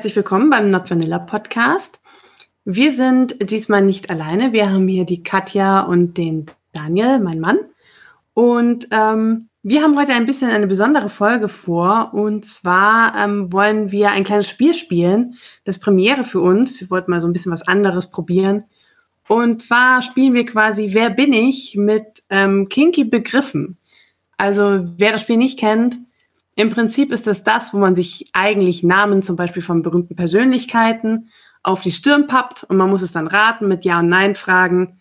Herzlich willkommen beim Not Vanilla Podcast. Wir sind diesmal nicht alleine. Wir haben hier die Katja und den Daniel, mein Mann. Und ähm, wir haben heute ein bisschen eine besondere Folge vor. Und zwar ähm, wollen wir ein kleines Spiel spielen. Das Premiere für uns. Wir wollten mal so ein bisschen was anderes probieren. Und zwar spielen wir quasi Wer bin ich mit ähm, kinky Begriffen. Also wer das Spiel nicht kennt, im Prinzip ist es das, wo man sich eigentlich Namen zum Beispiel von berühmten Persönlichkeiten auf die Stirn pappt und man muss es dann raten mit Ja und Nein Fragen.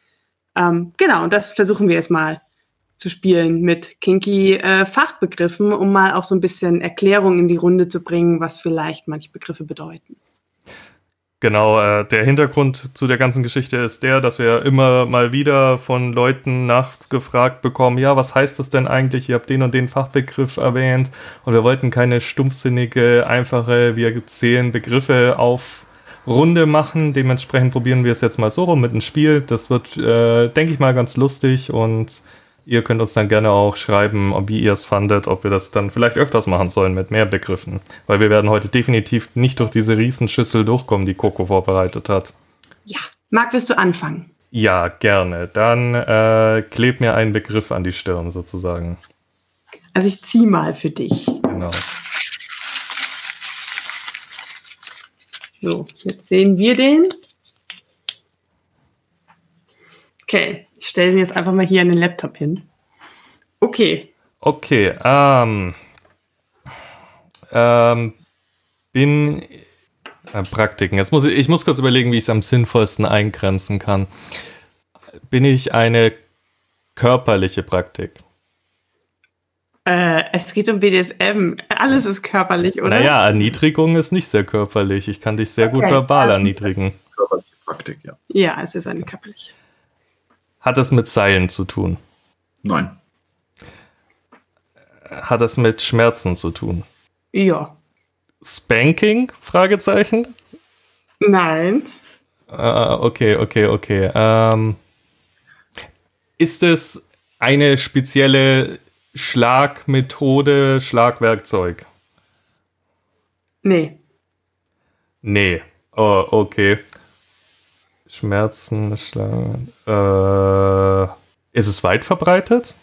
Ähm, genau, und das versuchen wir jetzt mal zu spielen mit kinky äh, Fachbegriffen, um mal auch so ein bisschen Erklärung in die Runde zu bringen, was vielleicht manche Begriffe bedeuten. Genau, äh, der Hintergrund zu der ganzen Geschichte ist der, dass wir immer mal wieder von Leuten nachgefragt bekommen, ja, was heißt das denn eigentlich? Ihr habt den und den Fachbegriff erwähnt und wir wollten keine stumpfsinnige, einfache, wir zählen Begriffe auf Runde machen. Dementsprechend probieren wir es jetzt mal so rum mit einem Spiel. Das wird, äh, denke ich mal, ganz lustig und Ihr könnt uns dann gerne auch schreiben, wie ihr es fandet, ob wir das dann vielleicht öfters machen sollen mit mehr Begriffen. Weil wir werden heute definitiv nicht durch diese Riesenschüssel durchkommen, die Coco vorbereitet hat. Ja. Marc, willst du anfangen? Ja, gerne. Dann äh, kleb mir einen Begriff an die Stirn sozusagen. Also ich zieh mal für dich. Genau. So, jetzt sehen wir den. Okay, ich stelle den jetzt einfach mal hier an den Laptop hin. Okay. Okay, ähm, ähm, bin äh, Praktiken. Jetzt muss ich, ich muss kurz überlegen, wie ich es am sinnvollsten eingrenzen kann. Bin ich eine körperliche Praktik? Äh, es geht um BDSM. Alles ist körperlich, oder? Naja, Erniedrigung ist nicht sehr körperlich. Ich kann dich sehr okay. gut verbal erniedrigen. Körperliche Praktik, ja. Ja, es ist eine körperliche. Hat es mit Seilen zu tun? Nein. Hat es mit Schmerzen zu tun? Ja. Spanking? Fragezeichen? Nein. Uh, okay, okay, okay. Ähm, ist es eine spezielle Schlagmethode, Schlagwerkzeug? Nee. Nee. Oh, okay. Schmerzen, Schlangen. Äh, ist es weit verbreitet?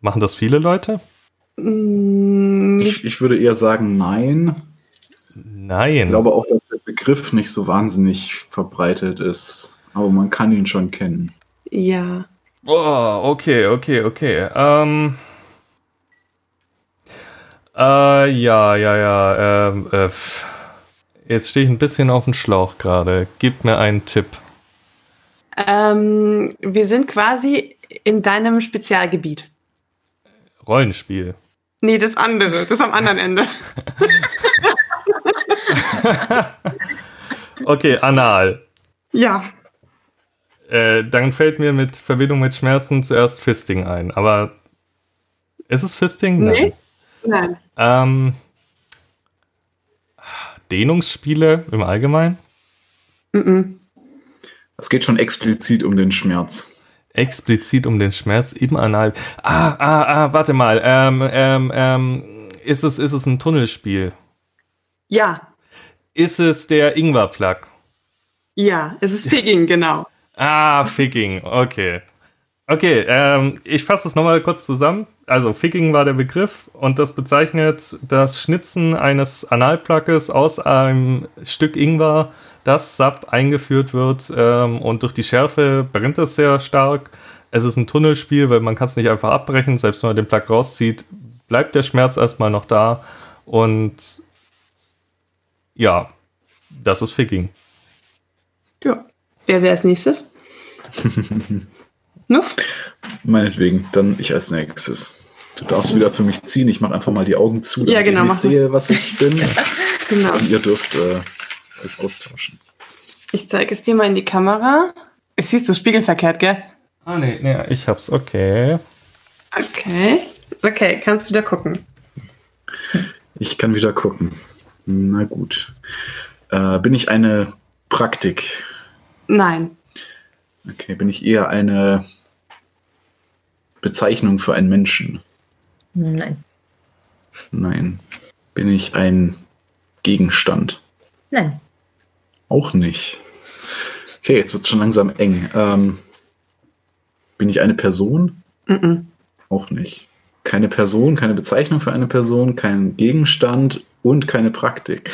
Machen das viele Leute? Mm. Ich, ich würde eher sagen, nein. Nein. Ich glaube auch, dass der Begriff nicht so wahnsinnig verbreitet ist. Aber man kann ihn schon kennen. Ja. Oh, okay, okay, okay. Ähm. Äh, ja, ja, ja. Ähm, äh, Jetzt stehe ich ein bisschen auf dem Schlauch gerade. Gib mir einen Tipp. Ähm, wir sind quasi in deinem Spezialgebiet. Rollenspiel. Nee, das andere. Das am anderen Ende. okay, anal. Ja. Äh, dann fällt mir mit Verbindung mit Schmerzen zuerst Fisting ein. Aber ist es Fisting? Nein. Nee. Nein. Ähm, Dehnungsspiele im Allgemeinen? Es geht schon explizit um den Schmerz. Explizit um den Schmerz im Anal. Ah, ah, ah, warte mal. Ähm, ähm, ähm, ist, es, ist es ein Tunnelspiel? Ja. Ist es der Ingwer-Plug? Ja, es ist Figging, genau. Ah, Figging, okay. Okay, ähm, ich fasse das nochmal kurz zusammen. Also, Ficking war der Begriff und das bezeichnet das Schnitzen eines Analplackes aus einem Stück Ingwer, das Sub eingeführt wird ähm, und durch die Schärfe brennt es sehr stark. Es ist ein Tunnelspiel, weil man kann es nicht einfach abbrechen. Selbst wenn man den Plug rauszieht, bleibt der Schmerz erstmal noch da. Und ja, das ist Ficking. Ja. Wer wäre als nächstes? Ne? Meinetwegen, dann ich als nächstes. Du darfst wieder für mich ziehen. Ich mache einfach mal die Augen zu, damit ja, genau, ich sehe, was ich bin. genau. Und ihr dürft äh, euch austauschen. Ich zeige es dir mal in die Kamera. Es sieht so spiegelverkehrt, gell? Ah, nee, nee, ich hab's. Okay. Okay. Okay, kannst wieder gucken. Ich kann wieder gucken. Na gut. Äh, bin ich eine Praktik? Nein. Okay, bin ich eher eine Bezeichnung für einen Menschen? Nein. Nein. Bin ich ein Gegenstand? Nein. Auch nicht. Okay, jetzt wird es schon langsam eng. Ähm, bin ich eine Person? Mhm. Auch nicht. Keine Person, keine Bezeichnung für eine Person, kein Gegenstand und keine Praktik.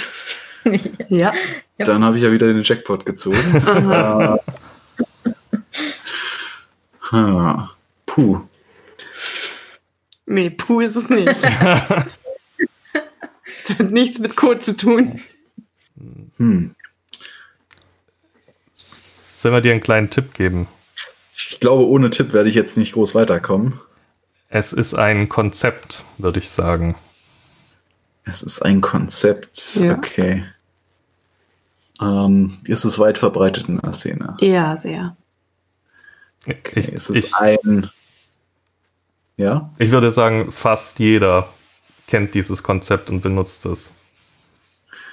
Ja. Dann habe ich ja wieder den Jackpot gezogen. Äh, ha, puh. Nee, puh ist es nicht. das hat nichts mit Code zu tun. Hm. Sollen wir dir einen kleinen Tipp geben? Ich glaube, ohne Tipp werde ich jetzt nicht groß weiterkommen. Es ist ein Konzept, würde ich sagen. Es ist ein Konzept. Ja. Okay. Ähm, ist es weit verbreitet in der Szene? Ja, sehr. Okay. Ich, ist es ich, ein. Ja? ich würde sagen, fast jeder kennt dieses Konzept und benutzt es.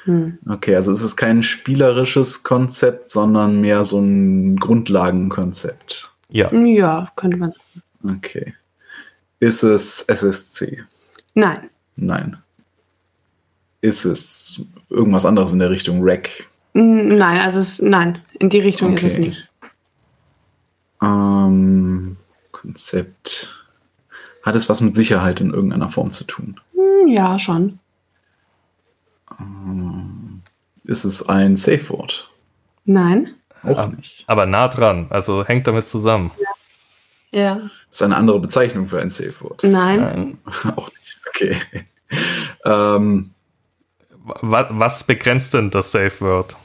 Hm. Okay, also es ist kein spielerisches Konzept, sondern mehr so ein Grundlagenkonzept. Ja, Ja, könnte man sagen. Okay. Ist es SSC? Nein. Nein. Ist es irgendwas anderes in der Richtung Rack? Nein, also es, nein, in die Richtung ist es Okay. nicht. Ähm, Konzept. Hat es was mit Sicherheit in irgendeiner Form zu tun? Hm, Ja, schon. Ähm, ist es ein Safe Word? Nein. Auch Ah. nicht. aber nah dran. Also hängt damit zusammen. Ja. Ist eine andere Bezeichnung für ein Safe Word? Nein. Ähm, Auch nicht. Okay. ähm, wa- was begrenzt denn das Safe Word?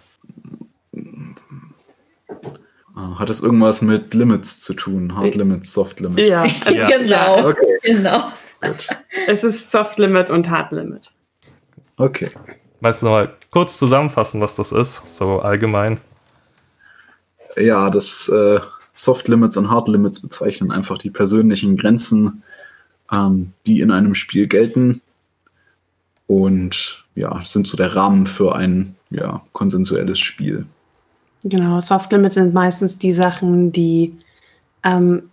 Hat es irgendwas mit Limits zu tun? Hard Limits, Soft Limits? Ja. Ja. genau. Okay, Genau. gut. Es ist Soft Limit und Hard Limit. Okay. Weißt du noch mal kurz zusammenfassen, was das ist? So allgemein. Ja, das äh, Soft Limits und Hard Limits bezeichnen einfach die persönlichen Grenzen, ähm, die in einem Spiel gelten. Und ja, sind so der Rahmen für ein ja, konsensuelles Spiel. Genau, Soft Limit sind meistens die Sachen, die, ähm,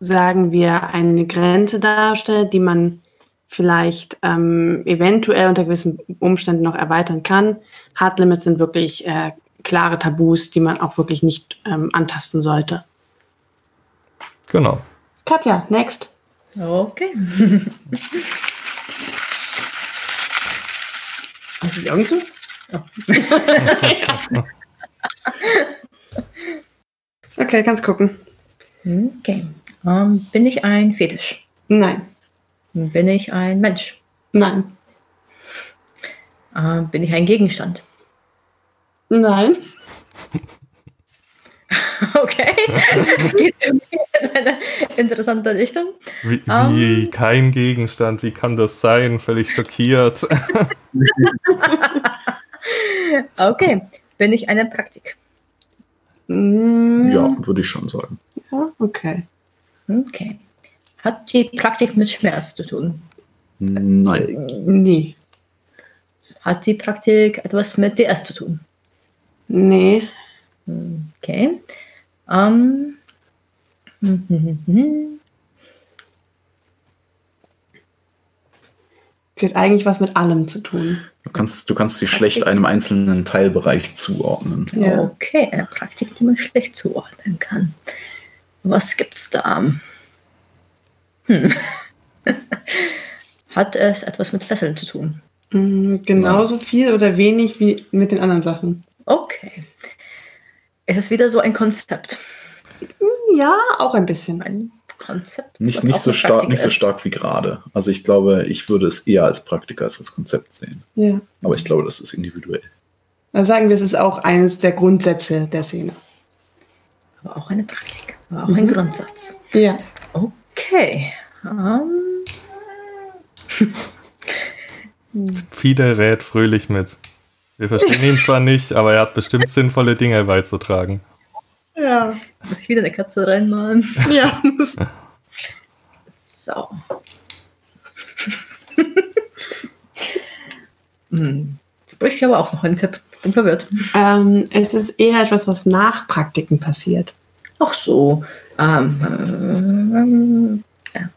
sagen wir, eine Grenze darstellt, die man vielleicht ähm, eventuell unter gewissen Umständen noch erweitern kann. Hard Limits sind wirklich äh, klare Tabus, die man auch wirklich nicht ähm, antasten sollte. Genau. Katja, next. Okay. Hast du die Augen zu? okay, kannst gucken. Okay. Ähm, bin ich ein Fetisch? Nein, Bin ich ein Mensch? nein, Ähm, bin ich ein Gegenstand? nein, Okay. Geht irgendwie in eine interessante Richtung. Wie, Ähm. wie kein Gegenstand, wie kann das sein? Völlig schockiert. Okay. Bin ich eine Praktik? Mm, Ja, würde ich schon sagen. ja, okay. Okay. Hat die Praktik mit Schmerz zu tun? Nein. Nee, Hat die Praktik etwas mit DS zu tun? nee, Okay. Ähm. hm, hm, hm, hm. Sie hat eigentlich was mit allem zu tun. Du kannst, du kannst sie schlecht einem einzelnen Teilbereich zuordnen. Ja. Okay, eine Praktik, die man schlecht zuordnen kann. Was gibt's da? Hm. Hat es etwas mit Fesseln zu tun? Mm, Genauso viel oder wenig wie mit den anderen Sachen. Okay. Es ist wieder so ein Konzept. Ja, auch ein bisschen. Ein Konzept. Nicht, nicht, so stark, nicht so stark wie gerade. Also ich glaube, ich würde es eher als Praktiker als das Konzept sehen. Ja. Aber ich glaube, das ist individuell. Dann sagen wir, es ist auch eines der Grundsätze der Szene. Aber auch eine Praktik. Aber auch ein Mhm. Grundsatz. Ja. Okay. Ähm, Fide rät fröhlich mit. Wir verstehen ihn zwar nicht, aber er hat bestimmt sinnvolle Dinge beizutragen. Ja. muss ich wieder eine Katze reinmalen? Ja. So. hm. Jetzt bräuchte ich aber auch noch einen Tipp. Bin verwirrt. ähm, es ist eher etwas, was nach Praktiken passiert. Ach so. Ähm, äh, ja.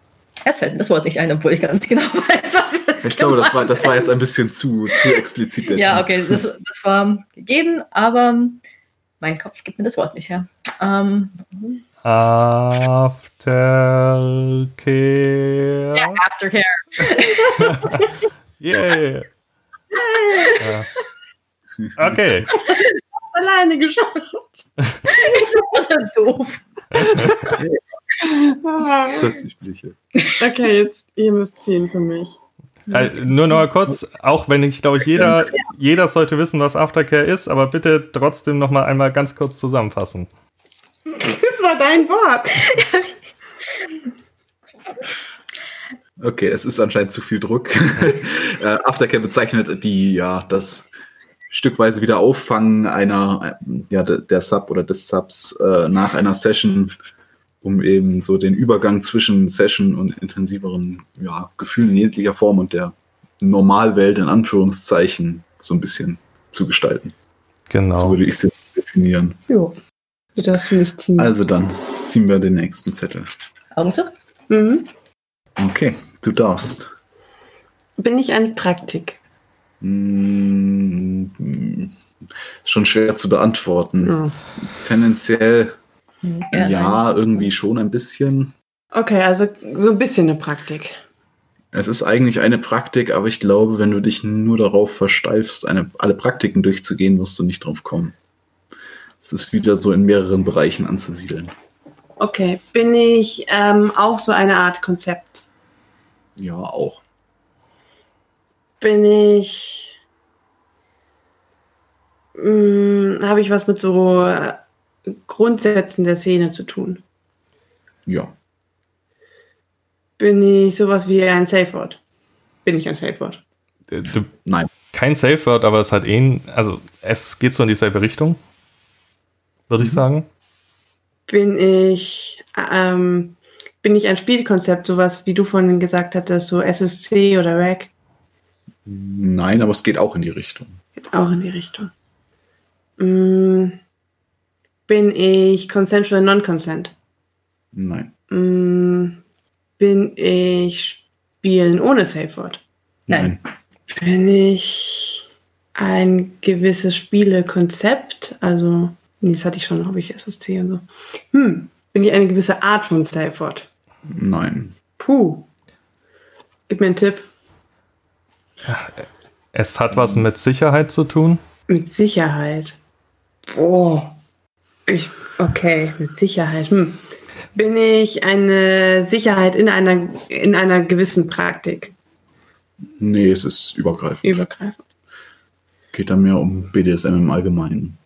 Es fällt mir das Wort nicht ein, obwohl ich ganz genau weiß, was jetzt Ich glaube, das war, das war jetzt ein bisschen zu, zu explizit. der Ja, okay, das, das war gegeben, aber mein Kopf gibt mir das Wort nicht her. Ähm, Aftercare. ja, Aftercare. Yeah. ja. Okay. Alleine geschafft. Ich so voll doof. Das Übliche. Okay, jetzt, ihr müsst ziehen für mich. Äh, nur noch mal kurz, auch wenn ich glaube, jeder, jeder sollte wissen, was Aftercare ist, aber bitte trotzdem noch mal einmal ganz kurz zusammenfassen. Das war dein Wort. Okay, es ist anscheinend zu viel Druck. äh, Aftercare bezeichnet die, ja, das stückweise wieder Auffangen einer, äh, ja, de- der Sub oder des Subs äh, nach einer Session, um eben so den Übergang zwischen Session und intensiveren ja, Gefühlen in jeglicher Form und der Normalwelt in Anführungszeichen so ein bisschen zu gestalten. So Genau. würde ich es jetzt definieren. Jo. Du darfst mich ziehen. Also dann ziehen wir den nächsten Zettel. Augen zu? Mhm. Okay, du darfst. Bin ich ein Praktik? Mm, Schon schwer zu beantworten. Ja. Tendenziell ja, nein. irgendwie schon ein bisschen. Okay, also so ein bisschen eine Praktik. Es ist eigentlich eine Praktik, aber ich glaube, wenn du dich nur darauf versteifst, eine, alle Praktiken durchzugehen, wirst du nicht drauf kommen. Es ist wieder so in mehreren Bereichen anzusiedeln. Okay, bin ich ähm, auch so eine Art Konzept? Ja, auch. Bin ich. Mh, Habe ich was mit so Grundsätzen der Szene zu tun? Ja. Bin ich sowas wie ein Safe Word? Bin ich ein Safe Word? Äh, Du, Nein. kein Safe Word, aber es hat eh, also es geht so in dieselbe Richtung, würde ich Mhm. sagen. Bin ich. Ähm, bin ich ein Spielkonzept, sowas wie du vorhin gesagt hattest, so SSC oder RAC? Nein, aber es geht auch in die Richtung. Geht auch in die Richtung. Mm, bin ich consensual non-consent? Nein. Mm, bin ich spielen ohne Safe Word? Nein. Bin ich ein gewisses Spielekonzept? Also, nee, das hatte ich schon, glaube ich, SSC und so. Hm, bin ich eine gewisse Art von Safe Word? Nein. Puh. Gib mir einen Tipp. Es hat was mit Sicherheit zu tun. Mit Sicherheit. Boah. Ich, okay, mit Sicherheit. Hm. Bin ich eine Sicherheit in einer, in einer gewissen Praktik Nee, es ist übergreifend. übergreifend? Geht da mehr um BDSM im Allgemeinen.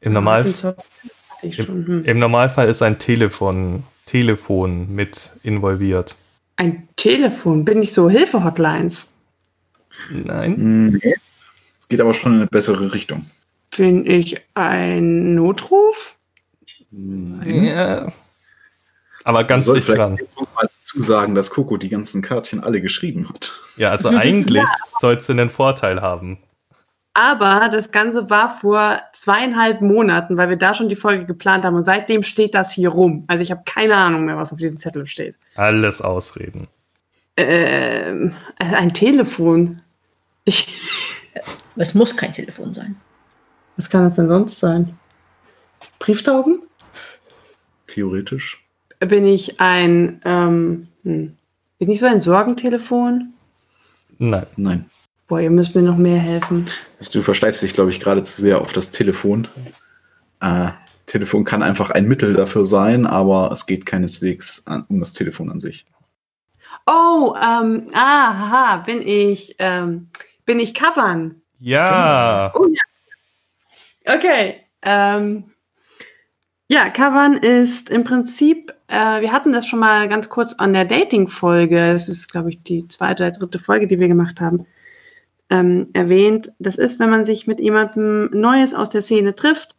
Im, Normal, Und so- das hatte ich schon. Hm. Im Normalfall ist ein Telefon, Telefon mit involviert. Ein Telefon. Bin ich so Hilfe-Hotlines? Nein. Nee. Es geht aber schon in eine bessere Richtung. Bin ich ein Notruf? Nein. Ja. Aber ganz dicht dran. mal dazu sagen, dass Coco die ganzen Kärtchen alle geschrieben hat. Ja, also eigentlich soll es einen Vorteil haben. Aber das Ganze war vor zweieinhalb Monaten, weil wir da schon die Folge geplant haben. Und seitdem steht das hier rum. Also ich habe keine Ahnung mehr, was auf diesem Zettel steht. Alles ausreden. Ähm, ein Telefon. Ich, Es muss kein Telefon sein. was kann das denn sonst sein? Brieftauben? Theoretisch. Bin ich ein, ähm, hm, bin ich so ein Sorgentelefon? Nein. Nein. Boah, ihr müsst mir noch mehr helfen. Also du versteifst dich, glaube ich, gerade zu sehr auf das Telefon. Äh, Telefon kann einfach ein Mittel dafür sein, aber es geht keineswegs an, um das Telefon an sich. Oh, ähm, ah, haha, bin ich, ähm, bin ich Covern? Ja. Oh ja. Okay. Ähm, ja, Covern ist im Prinzip, äh, wir hatten das schon mal ganz kurz an der Dating-Folge, das ist, glaube ich, die zweite oder dritte Folge, die wir gemacht haben, ähm, erwähnt. Das ist, wenn man sich mit jemandem Neues aus der Szene trifft,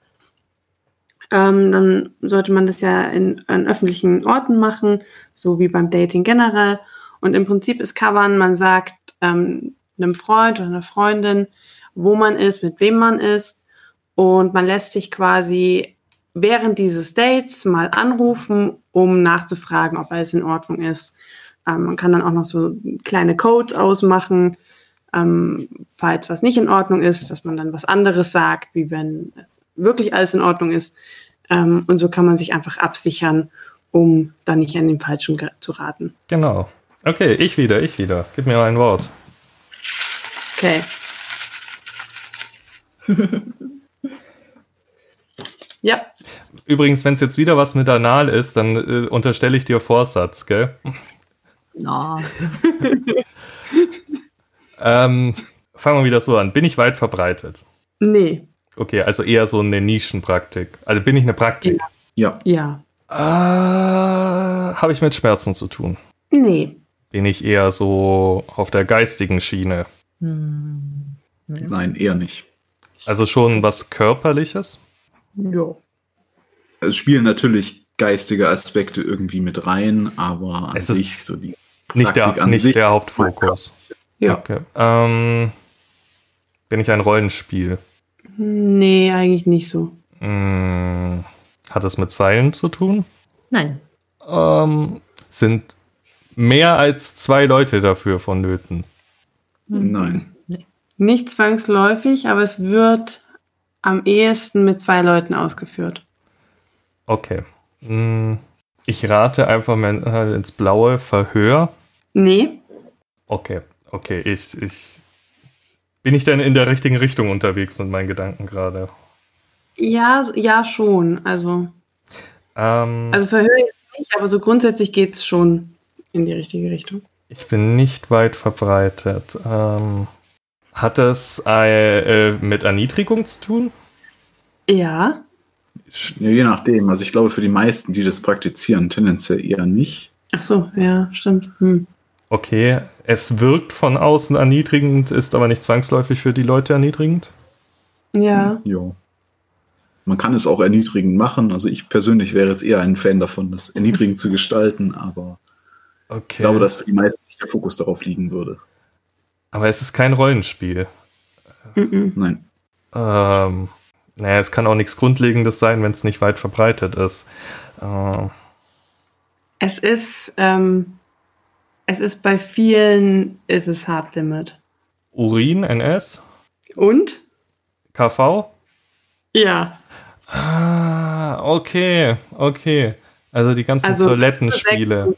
ähm, dann sollte man das ja in, an öffentlichen Orten machen, so wie beim Dating generell. Und im Prinzip ist Covern, man sagt ähm, einem Freund oder einer Freundin, wo man ist, mit wem man ist. Und man lässt sich quasi während dieses Dates mal anrufen, um nachzufragen, ob alles in Ordnung ist. Ähm, man kann dann auch noch so kleine Codes ausmachen, ähm, falls was nicht in Ordnung ist, dass man dann was anderes sagt, wie wenn wirklich alles in Ordnung ist. Ähm, und so kann man sich einfach absichern, um dann nicht an den Falschen zu raten. Genau. Okay, ich wieder, ich wieder. Gib mir ein Wort. Okay. ja, Übrigens, wenn es jetzt wieder was mit Anal ist, dann äh, unterstelle ich dir Vorsatz, gell? Na, Ähm, fangen wir wieder so an. Bin ich weit verbreitet? nee, Okay, also eher so eine Nischenpraktik. Also bin ich eine Praktik? Ja, ja, Ah, Habe ich mit Schmerzen zu tun? nee, Bin ich eher so auf der geistigen Schiene? hm, nein, eher nicht. Also schon was Körperliches? Ja. Es spielen natürlich geistige Aspekte irgendwie mit rein, aber an Es ist sich so die Nicht, der, Praktik an nicht sich- der Hauptfokus. Ja. Okay. Ähm, bin ich ein Rollenspiel? Nee, eigentlich nicht so. Hm, hat es mit Seilen zu tun? nein. Ähm, sind mehr als zwei Leute dafür vonnöten? Nein. Nicht zwangsläufig, aber es wird am ehesten mit zwei Leuten ausgeführt. Okay. Hm, ich rate einfach mal ins blaue Verhör. Nee, Okay, okay. Ich, ich bin ich denn in der richtigen Richtung unterwegs mit meinen Gedanken gerade? ja, ja schon. Also, Ähm, also Verhör jetzt nicht, aber so grundsätzlich geht es schon in die richtige Richtung. ich bin nicht weit verbreitet. Ähm, hat es äh, äh, mit Erniedrigung zu tun? Ja, je nachdem. Also ich glaube, für die meisten, die das praktizieren, tendenziell eher nicht. ach so, ja, stimmt. Hm. Okay, es wirkt von außen erniedrigend, ist aber nicht zwangsläufig für die Leute erniedrigend. Ja, Ja. Man kann es auch erniedrigend machen. Also ich persönlich wäre jetzt eher ein Fan davon, das erniedrigend zu gestalten, aber Okay. ich glaube, dass für die meisten nicht der Fokus darauf liegen würde. Aber es ist kein Rollenspiel. mhm. Nein. Ähm, naja, es kann auch nichts Grundlegendes sein, wenn es nicht weit verbreitet ist. Äh, es ist, ähm, es ist bei vielen, ist es Hard Limit. Urin, NS, Und? KV? Ja. Ah, okay, okay. Also die ganzen Also, Toilettenspiele.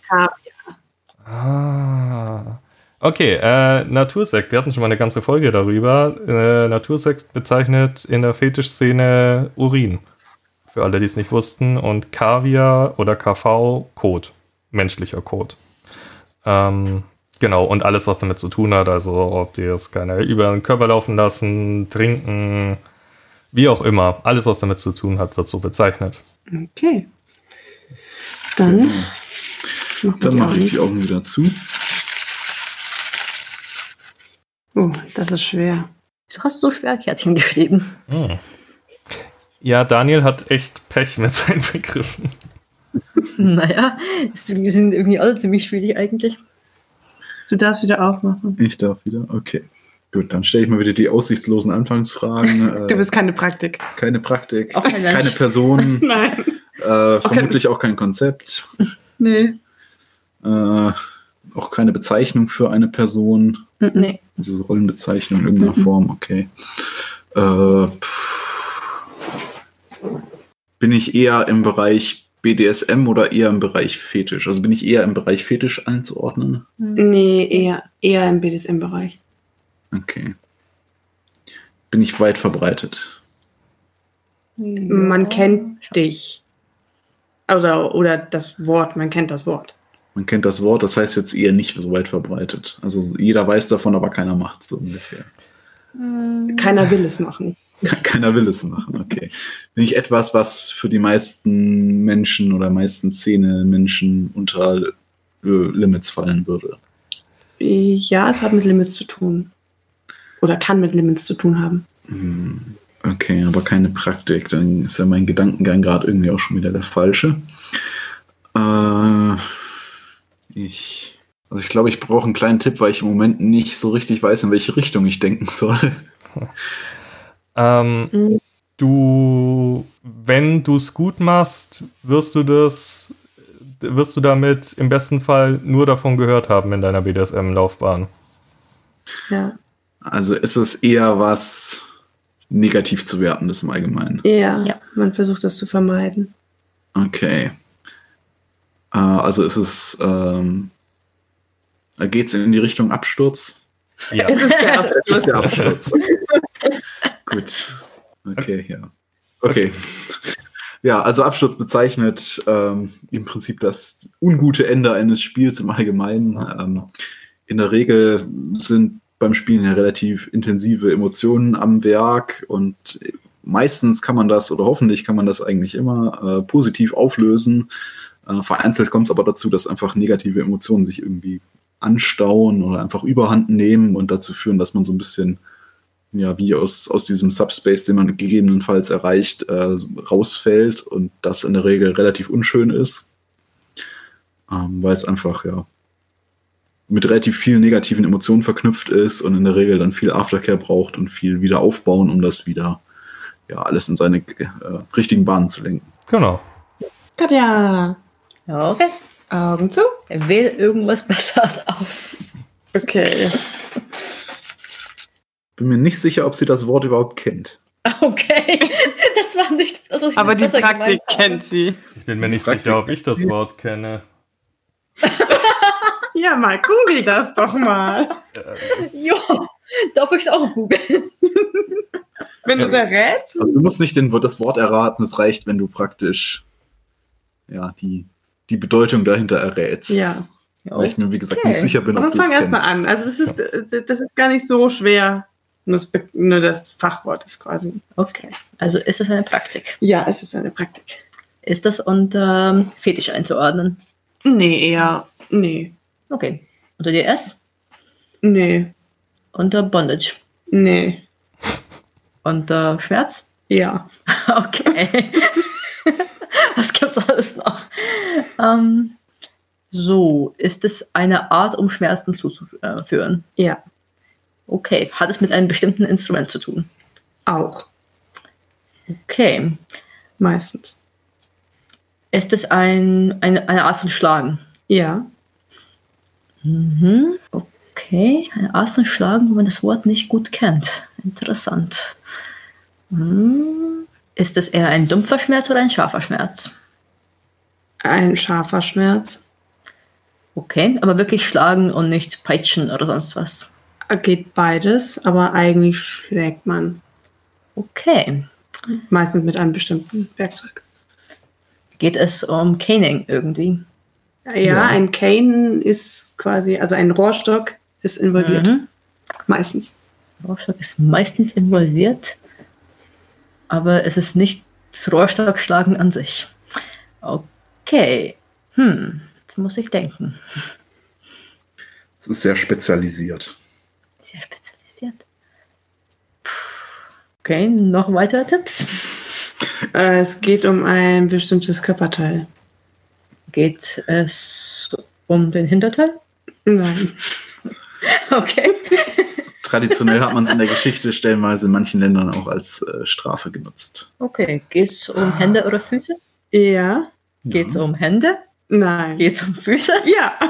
Ah. Okay, äh, Natursekt. Wir hatten schon mal eine ganze Folge darüber. Äh, Natursekt bezeichnet in der Fetischszene Urin. Für alle, die es nicht wussten. Und Kaviar oder KV Kot. Menschlicher Kot. Ähm, genau, und alles, was damit zu tun hat. Also, ob die es keine über den Körper laufen lassen, trinken, wie auch immer. Alles, was damit zu tun hat, wird so bezeichnet. Okay. Dann, Genau. Dann mache ich die Augen wieder zu. Oh, das ist schwer. Wieso hast du so schwer Kärtchen geschrieben? Hm. Ja, Daniel hat echt Pech mit seinen Begriffen. naja, es- die sind irgendwie alle ziemlich schwierig eigentlich. Du darfst wieder aufmachen. Ich darf wieder. Okay. Gut, dann stelle ich mal wieder die aussichtslosen Anfangsfragen. Du Äh, bist keine Praktik. keine Praktik, Auch kein keine Person, Nein. äh, vermutlich auch kein Konzept, Nee. äh, auch keine Bezeichnung für eine Person. Nee. also so Rollenbezeichnung in irgendeiner Mhm. Form, okay. Äh, bin ich eher im Bereich BDSM oder eher im Bereich Fetisch? Also bin ich eher im Bereich Fetisch einzuordnen? Nee, eher, eher im BDSM-Bereich. Okay. Bin ich weit verbreitet? Man kennt dich. Oder, oder das Wort, man kennt das Wort. Man kennt das Wort, das heißt jetzt eher nicht so weit verbreitet. Also jeder weiß davon, aber keiner macht es so ungefähr. Keiner will es machen. Keiner will es machen, okay. Bin ich etwas, was für die meisten Menschen oder meisten Szene-Menschen unter äh, Limits fallen würde? Ja, es hat mit Limits zu tun. Oder kann mit Limits zu tun haben. Hm, Okay, aber keine Praktik. Dann ist ja mein Gedankengang gerade irgendwie auch schon wieder der falsche. Äh, ich, also ich glaube, ich brauche einen kleinen Tipp, weil ich im Moment nicht so richtig weiß, in welche Richtung ich denken soll. Ähm, Mhm. du, wenn du es gut machst, wirst du das wirst du damit im besten Fall nur davon gehört haben in deiner BDSM-Laufbahn. Ja. Also ist es eher was negativ zu wertendes im Allgemeinen. Ja, Ja. man versucht das zu vermeiden. Okay. Äh, also ist es, ähm, geht es in die Richtung Absturz? Ja. Es ist der Also, Das ist der. Absturz. Gut. Okay, ja. Okay. Ja, also Absturz bezeichnet ähm, im Prinzip das ungute Ende eines Spiels im Allgemeinen. Ähm, in der Regel sind beim Spielen ja relativ intensive Emotionen am Werk und meistens kann man das oder hoffentlich kann man das eigentlich immer äh, positiv auflösen. Äh, vereinzelt kommt es aber dazu, dass einfach negative Emotionen sich irgendwie anstauen oder einfach überhand nehmen und dazu führen, dass man so ein bisschen, ja, wie aus, aus diesem Subspace, den man gegebenenfalls erreicht, äh, rausfällt und das in der Regel relativ unschön ist. Ähm, weil es einfach, ja, mit relativ vielen negativen Emotionen verknüpft ist und in der Regel dann viel Aftercare braucht und viel wieder aufbauen, um das wieder, ja, alles in seine äh, richtigen Bahnen zu lenken. Genau. Katja, okay. Augen zu. Wähl irgendwas Besseres aus. Okay. Bin mir nicht sicher, ob sie das Wort überhaupt kennt. Okay. Das war nicht das, was ich Aber die Praktik kennt sie. Ich bin mir nicht Praktik- sicher, ob ich das Wort kenne. Ja, mal google das doch mal. Jo, darf ich es auch googeln? Wenn du es errätst. Also, du musst nicht den, das Wort erraten, es reicht, wenn du praktisch ja, die, die Bedeutung dahinter errätst. Ja. Weil ich mir, wie gesagt, Okay. nicht sicher bin, Und ob es fang erstmal an. Also das ist, äh, das ist gar nicht so schwer. Nur das, Be- nur das Fachwort ist quasi. Okay. Also ist das eine Praktik? Ja, es ist eine Praktik. Ist das unter ähm, Fetisch einzuordnen? Nee, eher. Nee. Okay. Unter DS? Nee. Unter Bondage? Nee. Unter Schmerz? Ja. Okay. Was gibt's alles noch? Ähm, so, ist es eine Art, um Schmerzen zuzuführen? Ja. Okay. Hat es mit einem bestimmten Instrument zu tun? Auch. Okay. Meistens. Ist es ein, eine, eine Art von Schlagen? Ja. Mhm. Okay, eine Art von Schlagen, wo man das Wort nicht gut kennt. Interessant. Hm. Ist es eher ein dumpfer Schmerz oder ein scharfer Schmerz? Ein scharfer Schmerz. Okay, aber wirklich schlagen und nicht peitschen oder sonst was. Geht beides, aber eigentlich schlägt man. Okay. Meistens mit einem bestimmten Werkzeug. Geht es um Caning irgendwie? Ja, Ja. ein Cane ist quasi, also ein Rohrstock ist involviert. Mhm. Meistens. Rohrstock ist meistens involviert, aber es ist nicht das Rohrstockschlagen an sich. Okay. Hm, jetzt muss ich denken. Es ist sehr spezialisiert. Sehr spezialisiert. Okay, noch weitere Tipps? Äh, es geht um ein bestimmtes Körperteil. Geht es um den Hinterteil? Nein. Okay. Traditionell hat man es in der Geschichte stellenweise in manchen Ländern auch als äh, Strafe genutzt. Okay, geht es um Hände oder Füße? Ja. Geht es Ja. um Hände? Nein. Geht es um Füße? Ja.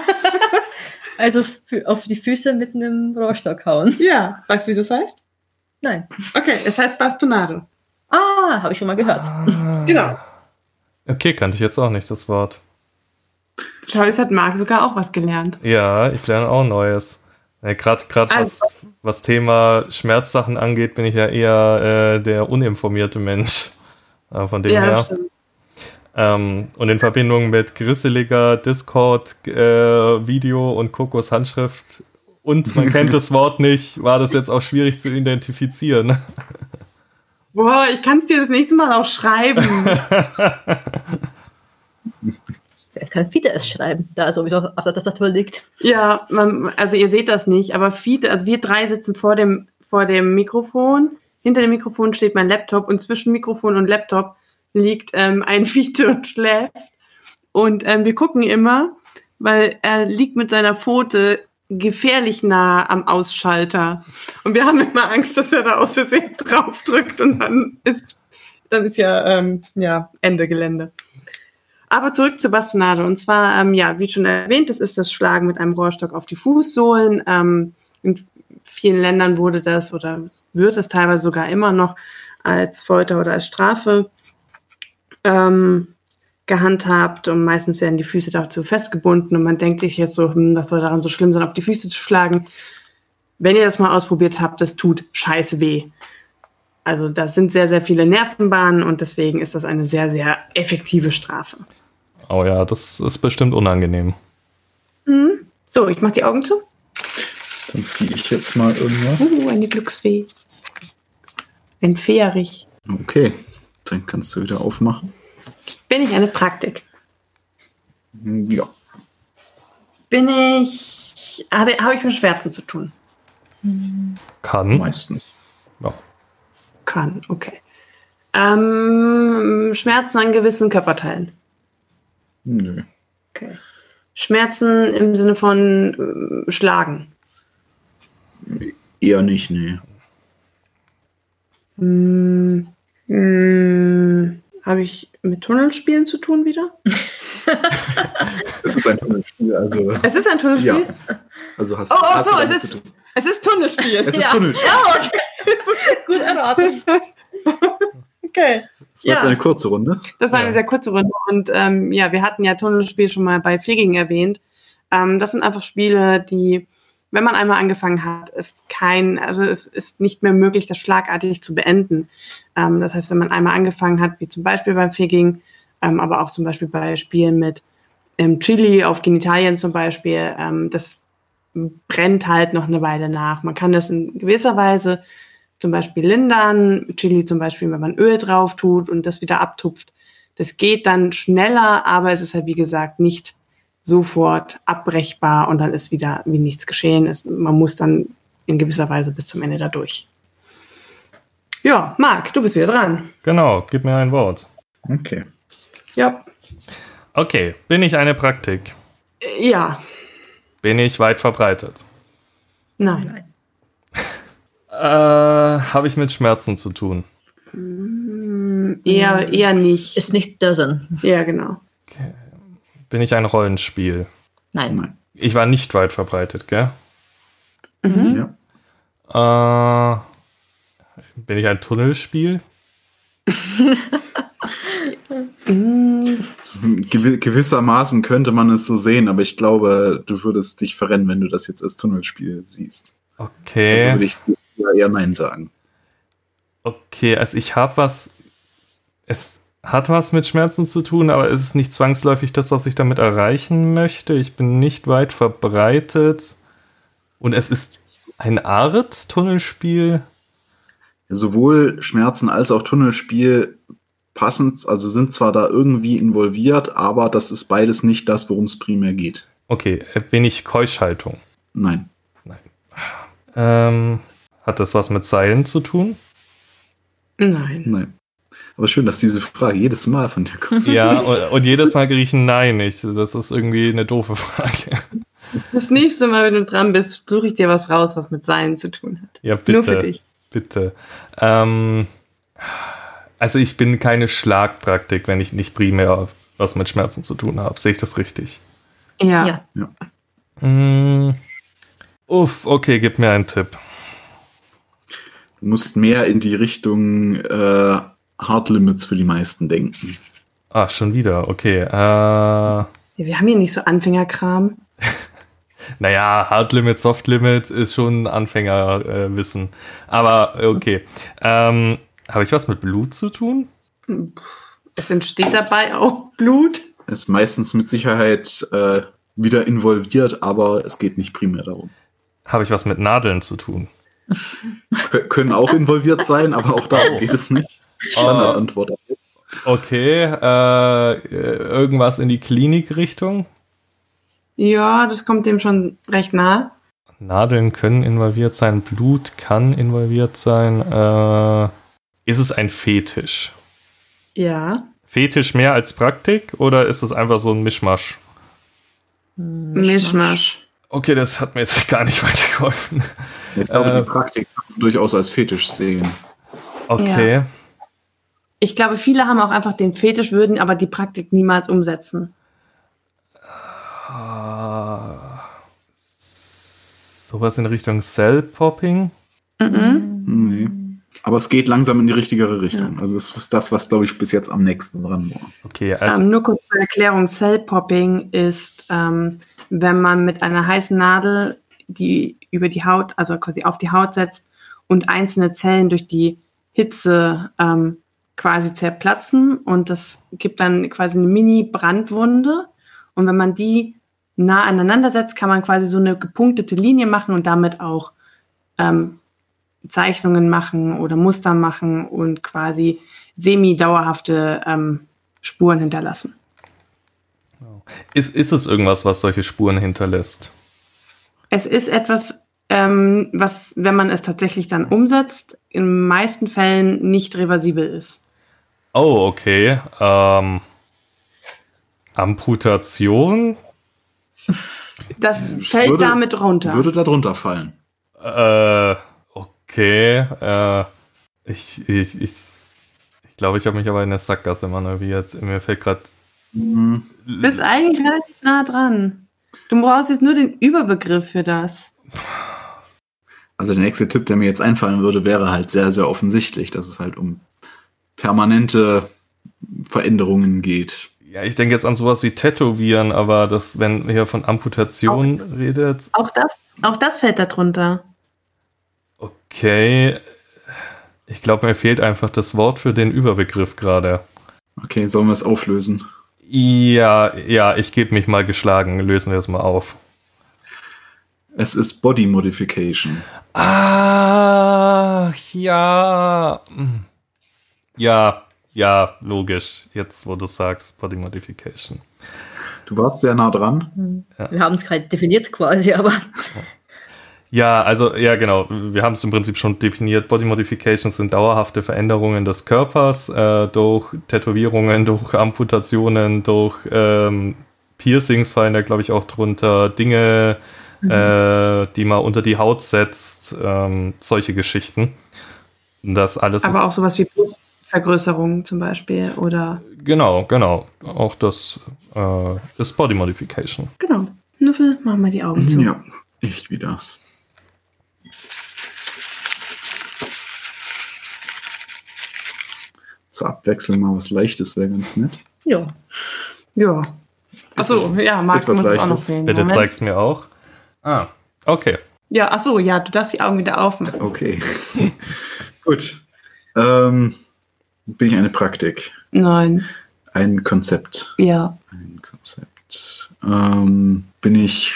Also auf die Füße mit einem Rohrstock hauen? Ja. Weißt du, wie das heißt? Nein. Okay, es heißt Bastonado. Ah, habe ich schon mal gehört. Genau. Okay, kannte ich jetzt auch nicht das Wort. Schau, jetzt hat Marc sogar auch was gelernt. Ja, ich lerne auch Neues. Ja, Gerade grad Also- was, was Thema Schmerzsachen angeht, bin ich ja eher äh, der uninformierte Mensch. Äh, von dem her. stimmt. Ähm, und in Verbindung mit grisseliger Discord-Video und Kokos Handschrift und man kennt das Wort nicht, war das jetzt auch schwierig zu identifizieren. Boah, ich kann es dir das nächste Mal auch schreiben. Wer kann Fiete es schreiben, da er sowieso auf der Tastatur liegt? ja, man, also ihr seht das nicht, aber viele, also wir drei sitzen vor dem, vor dem Mikrofon. Hinter dem Mikrofon steht mein Laptop und zwischen Mikrofon und Laptop liegt ähm, ein Fiete und schläft. Und ähm, wir gucken immer, weil er liegt mit seiner Pfote gefährlich nah am Ausschalter. Und wir haben immer Angst, dass er da aus Versehen drauf drückt und dann ist, dann ist ja, ähm, ja Ende Gelände. Aber zurück zur Bastonade. Und zwar, ähm, ja, wie schon erwähnt, das ist das Schlagen mit einem Rohrstock auf die Fußsohlen. Ähm, in vielen Ländern wurde das oder wird es teilweise sogar immer noch als Folter oder als Strafe ähm, gehandhabt und meistens werden die Füße dazu festgebunden und man denkt sich jetzt so, hm, was soll daran so schlimm sein, auf die Füße zu schlagen. Wenn ihr das mal ausprobiert habt, das tut scheiße weh. Also da sind sehr, sehr viele Nervenbahnen und deswegen ist das eine sehr, sehr effektive Strafe. Oh ja, das ist bestimmt unangenehm. Mhm. So, ich mache die Augen zu. Dann ziehe ich jetzt mal irgendwas. Uh, eine Glücksfee. Ein Fährich. Okay, dann kannst du wieder aufmachen. Bin ich eine Praktik? Ja. Bin ich. Habe habe ich mit Schmerzen zu tun? Kann. Meistens. Ja. Kann, okay. Ähm, Schmerzen an gewissen Körperteilen. Nö. Okay. Schmerzen im Sinne von äh, Schlagen. Eher nicht, nee. Hm, hm, Habe ich mit Tunnelspielen zu tun wieder? Es ist ein Tunnelspiel, also. Es ist ein Tunnelspiel? Ja. Also hast, Oh, oh, hast so, du es ist-. Es ist Tunnelspiel. Es ist ja. Tunnelspiel. Ja, okay. Gut erraten. okay. Es war jetzt Ja. eine kurze Runde. Das war Ja. eine sehr kurze Runde. Und ähm, ja, wir hatten ja Tunnelspiel schon mal bei Feging erwähnt. Ähm, das sind einfach Spiele, die, wenn man einmal angefangen hat, ist kein, also es ist nicht mehr möglich, das schlagartig zu beenden. Ähm, das heißt, wenn man einmal angefangen hat, wie zum Beispiel beim Feging, ähm, aber auch zum Beispiel bei Spielen mit ähm, Chili auf Genitalien zum Beispiel, ähm, das brennt halt noch eine Weile nach. Man kann das in gewisser Weise zum Beispiel lindern, Chili zum Beispiel, wenn man Öl drauf tut und das wieder abtupft. Das geht dann schneller, aber es ist halt, wie gesagt, nicht sofort abbrechbar und dann ist wieder wie nichts geschehen. Es, man muss dann in gewisser Weise bis zum Ende da durch. Ja, Marc, du bist wieder dran. Genau, gib mir ein Wort. Okay. Ja. Okay, bin ich eine Praktik? Ja. Bin ich weit verbreitet? Nein. Nein. Äh, habe ich mit Schmerzen zu tun? Mm, Eher, eher nicht. Ist nicht der Sinn. ja, genau. Bin ich ein Rollenspiel? Nein. Nein. Ich war nicht weit verbreitet, gell? Mhm. Ja. Äh, bin ich ein Tunnelspiel? Gewi gewissermaßen könnte man es so sehen, aber ich glaube, du würdest dich verrennen, wenn du das jetzt als Tunnelspiel siehst. Also Okay. würde ich ja eher Nein sagen. Okay, also ich habe was. Es hat was mit Schmerzen zu tun, aber es ist nicht zwangsläufig das, was ich damit erreichen möchte. Ich bin nicht weit verbreitet. Und es ist ein Art-Tunnelspiel. Sowohl Schmerzen als auch Tunnelspiel passend, also sind zwar da irgendwie involviert, aber das ist beides nicht das, worum es primär geht. Okay, äh, bin ich Keuschhaltung? Nein. Ähm, hat das was mit Seilen zu tun? nein. Nein. Aber schön, dass diese Frage jedes Mal von dir kommt. Ja, und, und jedes Mal ein Nein. Ich, das ist irgendwie eine doofe Frage. Das nächste Mal, wenn du dran bist, suche ich dir was raus, was mit Sein zu tun hat. Ja, bitte. Nur für dich. Bitte. Ähm, also ich bin keine Schlagpraktik, wenn ich nicht primär was mit Schmerzen zu tun habe. Sehe ich das richtig? Ja. Ja. Mm, uff, okay, gib mir einen Tipp. Du musst mehr in die Richtung äh, Hard Limits für die meisten denken. Ah, schon wieder, okay. Äh, Ja, Wir haben hier nicht so Anfängerkram. naja, Hard Limit, Soft Limit ist schon Anfängerwissen. Äh, Wissen. Aber okay. Ähm, habe ich was mit Blut zu tun? Es entsteht dabei auch Blut. Ist meistens mit Sicherheit äh, wieder involviert, aber es geht nicht primär darum. Habe ich was mit Nadeln zu tun? Kö- können auch involviert sein, aber auch darum geht es nicht. Standardantwort. Okay, äh, irgendwas in die Klinikrichtung? Ja, das kommt dem schon recht nah. Nadeln können involviert sein, Blut kann involviert sein. Äh, ist es ein Fetisch? Ja. Fetisch mehr als Praktik oder ist es einfach so ein Mischmasch? Mischmasch. Okay, das hat mir jetzt gar nicht weitergeholfen. Ich glaube, Äh, die Praktik kann man durchaus als Fetisch sehen. Okay. Ich glaube, viele haben auch einfach den Fetisch, würden aber die Praktik niemals umsetzen. Ah, sowas in Richtung Cell-Popping? Mhm. Nee. Aber es geht langsam in die richtigere Richtung. Also das ist das, was, glaube ich, bis jetzt am nächsten dran war. Okay, also Ähm, nur kurz zur Erklärung: Cell-Popping ist, ähm, wenn man mit einer heißen Nadel die über die Haut, also quasi auf die Haut setzt und einzelne Zellen durch die Hitze ähm, quasi zerplatzen und das gibt dann quasi eine Mini-Brandwunde. Und wenn man die nah aneinander setzt, kann man quasi so eine gepunktete Linie machen und damit auch ähm, Zeichnungen machen oder Muster machen und quasi semi-dauerhafte ähm, Spuren hinterlassen. ist, ist es irgendwas, was solche Spuren hinterlässt? Es ist etwas, ähm, was, wenn man es tatsächlich dann umsetzt, in den meisten Fällen nicht reversibel ist. Oh, okay. Ähm, Amputation? Das fällt würde- damit runter. Würde da drunter fallen. Äh, okay. Äh, ich, ich, ich, ich glaube, ich habe mich aber in der Sackgasse manövriert. Mir fällt gerade. Mhm. Du bist eigentlich relativ nah dran. Du brauchst jetzt nur den Überbegriff für das. Also der nächste Tipp, der mir jetzt einfallen würde, wäre halt sehr, sehr offensichtlich, dass es halt um permanente Veränderungen geht. Ja, ich denke jetzt an sowas wie Tätowieren, aber das, wenn ihr von Amputation redet, Auch das, auch das fällt darunter. okay. Ich glaube, mir fehlt einfach das Wort für den Überbegriff gerade. Okay, sollen wir es auflösen? Ja, ja, ich gebe mich mal geschlagen. Lösen wir es mal auf. Es ist Body Modification. Ach, ja. Ja, ja, logisch. Jetzt, wo du sagst, Body Modification. Du warst sehr nah dran. Wir haben es gerade definiert quasi, aber Ja, also, ja, genau. Wir haben es im Prinzip schon definiert. Body Modifications sind dauerhafte Veränderungen des Körpers äh, durch Tätowierungen, durch Amputationen, durch ähm, Piercings fallen da, glaube ich, auch drunter. Dinge, äh, die man unter die Haut setzt, ähm, solche Geschichten. Das alles ist Aber auch sowas wie Brustvergrößerung zum Beispiel oder Genau, genau. Auch das äh, ist Body Modification. genau. Nuffel, mach mal die Augen zu. Ja, ich wieder. Zur Abwechslung mal was Leichtes wäre ganz nett. ja. Ja. Achso, ja, Marc muss es auch noch Leichtes. sehen. Bitte Moment. zeig's mir auch. Ah, okay. Ja, achso, ja, du darfst die Augen wieder aufmachen. Okay. Gut. Ähm, bin ich eine Praktik? Nein, Ein Konzept? ja. Ein Konzept. Ähm, bin ich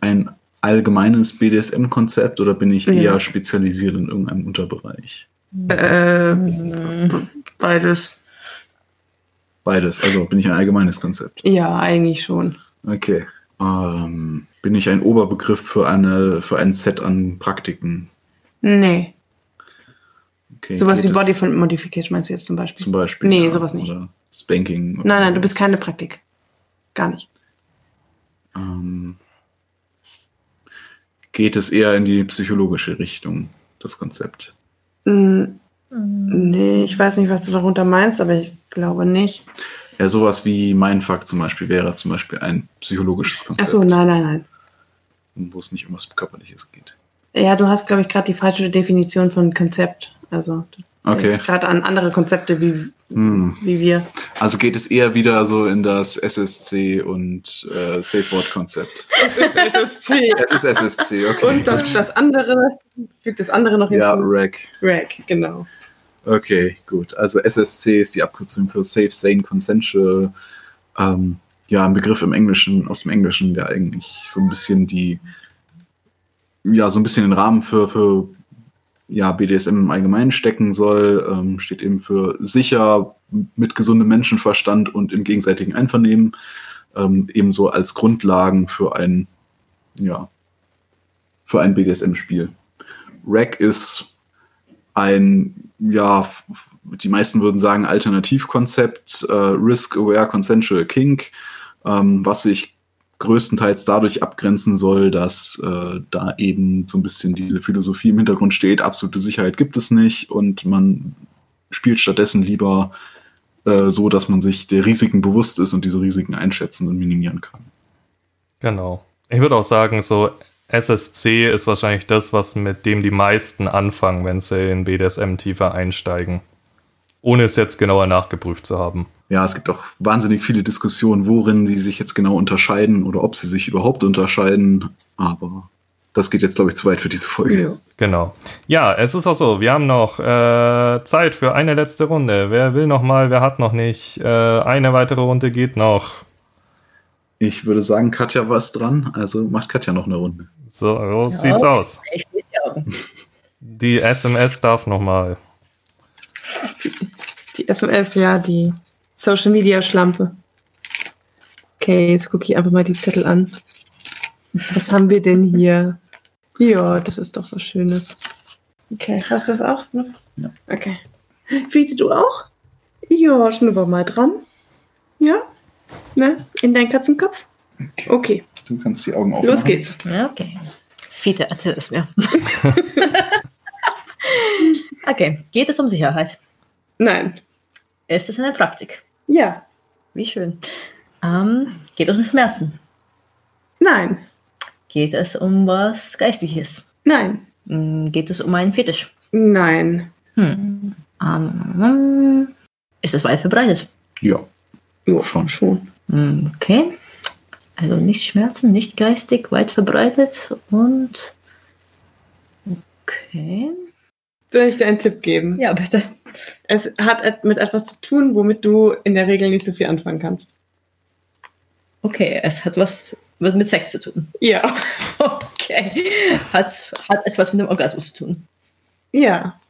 ein allgemeines BDSM-Konzept oder bin ich Ja. eher spezialisiert in irgendeinem Unterbereich? Ähm, beides. Beides. Also bin ich ein allgemeines Konzept. Ja, eigentlich schon. Okay. Ähm, bin ich ein Oberbegriff für, eine, für ein Set an Praktiken? Nee. Okay, sowas wie Body Modification meinst du jetzt zum Beispiel? Zum Beispiel. Nee, sowas nicht. Oder Spanking. oder Nein, nein, du bist keine Praktik. Gar nicht. Ähm, geht es eher in die psychologische Richtung, das Konzept? Mm, Nee, ich weiß nicht, was du darunter meinst, aber ich glaube nicht. Ja, sowas wie Mindfuck zum Beispiel wäre zum Beispiel ein psychologisches Konzept. Achso, nein, nein, nein. Wo es nicht um was Körperliches geht. Ja, du hast, glaube ich, gerade die falsche Definition von Konzept. Also, du Okay. denkst gerade an andere Konzepte wie, Hm. wie wir. Also geht es eher wieder so in das SSC und äh, Safe Word Konzept. SSC. Es ist SSC, okay. Und das, das andere, fügt das andere noch ja, hinzu. Rack. Rack, genau. Okay, gut. Also SSC ist die Abkürzung für Safe, Sane, Consensual. Ähm, ja, ein Begriff im Englischen, aus dem Englischen, der eigentlich so ein bisschen die, ja, so ein bisschen den Rahmen für, für ja, BDSM im Allgemeinen stecken soll. Ähm, steht eben für sicher, mit gesundem Menschenverstand und im gegenseitigen Einvernehmen. Ähm, ebenso als Grundlagen für ein, ja, für ein BDSM-Spiel. Rack ist ein, ja, die meisten würden sagen, Alternativkonzept, äh, Risk-Aware Consensual Kink, ähm, was sich größtenteils dadurch abgrenzen soll, dass äh, da eben so ein bisschen diese Philosophie im Hintergrund steht, absolute Sicherheit gibt es nicht und man spielt stattdessen lieber äh, so, dass man sich der Risiken bewusst ist und diese Risiken einschätzen und minimieren kann. Genau. Ich würde auch sagen, so SSC ist wahrscheinlich das, was mit dem die meisten anfangen, wenn sie in BDSM tiefer einsteigen. Ohne es jetzt genauer nachgeprüft zu haben. Ja, es gibt auch wahnsinnig viele Diskussionen, worin sie sich jetzt genau unterscheiden oder ob sie sich überhaupt unterscheiden. Aber das geht jetzt, glaube ich, zu weit für diese Folge. Ja. Genau. Ja, es ist auch so, wir haben noch äh, Zeit für eine letzte Runde. Wer will noch mal, wer hat noch nicht? Äh, eine weitere Runde geht noch. Ich würde sagen, Katja war es dran, also macht Katja noch eine Runde. So, so Ja. sieht's aus. Die SMS darf noch mal. Die SMS, ja, die Social Media Schlampe. Okay, jetzt gucke ich einfach mal die Zettel an. Was haben wir denn hier? Ja, das ist doch was Schönes. Okay, hast du das auch? noch? Ja. Okay. Fiete, du auch? Ja, schnupper mal dran. Ja? Ne? In deinen Katzenkopf? Okay, Du kannst die Augen aufmachen. los geht's. Ja, okay. Fiete, erzähl es mir. okay, geht es um Sicherheit? Nein. Ist es eine Praktik? Ja. Wie schön. Ähm, geht es um Schmerzen? Nein. Geht es um was Geistiges? Nein. Hm, Geht es um einen Fetisch? Nein. Hm. Ähm, ist es weit verbreitet? Ja, Jo, Schon. schon. Hm, Okay. Also nicht Schmerzen, nicht geistig, weit verbreitet und. Okay. Soll ich dir einen Tipp geben? Ja, bitte. Es hat mit etwas zu tun, womit du in der Regel nicht so viel anfangen kannst. Okay, es hat was mit Sex zu tun. Ja. Okay. Hat, hat es was mit dem Orgasmus zu tun? Ja.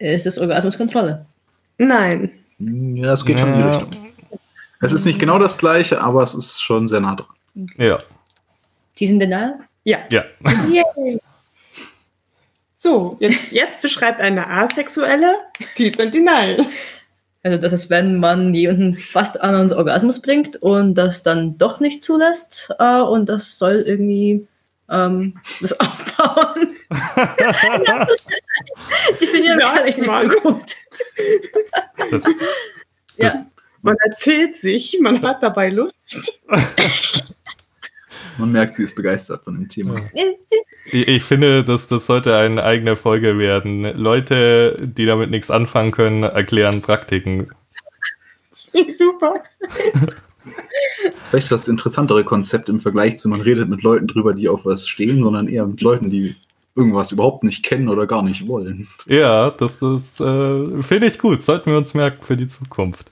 Ist es Orgasmuskontrolle? Nein. ja es geht schon in die. Richtung. Es ist nicht genau das gleiche, aber es ist schon sehr nah dran. Ja. Diesen Denial? Ja. Ja. Yay! So, jetzt, jetzt beschreibt eine Asexuelle and Denial. Also, das ist, wenn man jemanden fast an uns Orgasmus bringt und das dann doch nicht zulässt äh, und das soll irgendwie ähm, das aufbauen. Definieren Sagt kann ich nicht so gut. Das, Ja. das, Man erzählt sich, man hat dabei Lust. Man merkt, sie ist begeistert von dem Thema. ich, ich finde, dass das sollte eine eigene Folge werden. Leute, die damit nichts anfangen können, erklären Praktiken. Super. Das ist vielleicht das interessantere Konzept im Vergleich zu, man redet mit Leuten drüber, die auf was stehen, sondern eher mit Leuten, die irgendwas überhaupt nicht kennen oder gar nicht wollen. Ja, das, das äh, finde ich gut. Sollten wir uns merken für die Zukunft.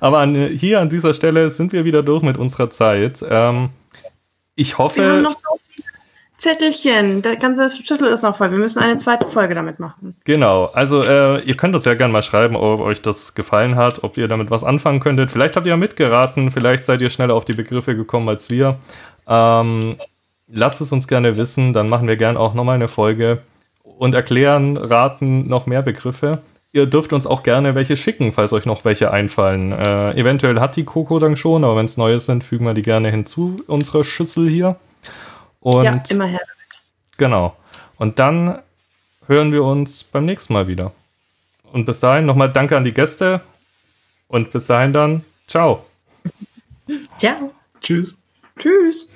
Aber an, hier an dieser Stelle sind wir wieder durch mit unserer Zeit. Ähm, ich Wir haben hoffe, noch so viele Zettelchen. Der ganze Schüssel ist noch voll. Wir müssen eine zweite Folge damit machen. genau. Also, äh, ihr könnt das ja gerne mal schreiben, ob euch das gefallen hat, ob ihr damit was anfangen könntet. Vielleicht habt ihr ja mitgeraten, vielleicht seid ihr schneller auf die Begriffe gekommen als wir. Ähm, lasst es uns gerne wissen, dann machen wir gerne auch nochmal eine Folge und erklären, raten noch mehr Begriffe. Ihr dürft uns auch gerne welche schicken, falls euch noch welche einfallen. Äh, eventuell hat die Coco dann schon, aber wenn es neue sind, fügen wir die gerne hinzu, unsere Schüssel hier. Und ja, immer her. Genau. Und dann hören wir uns beim nächsten Mal wieder. Und bis dahin nochmal danke an die Gäste. Und bis dahin dann, ciao. Ciao. Tschüss. Tschüss.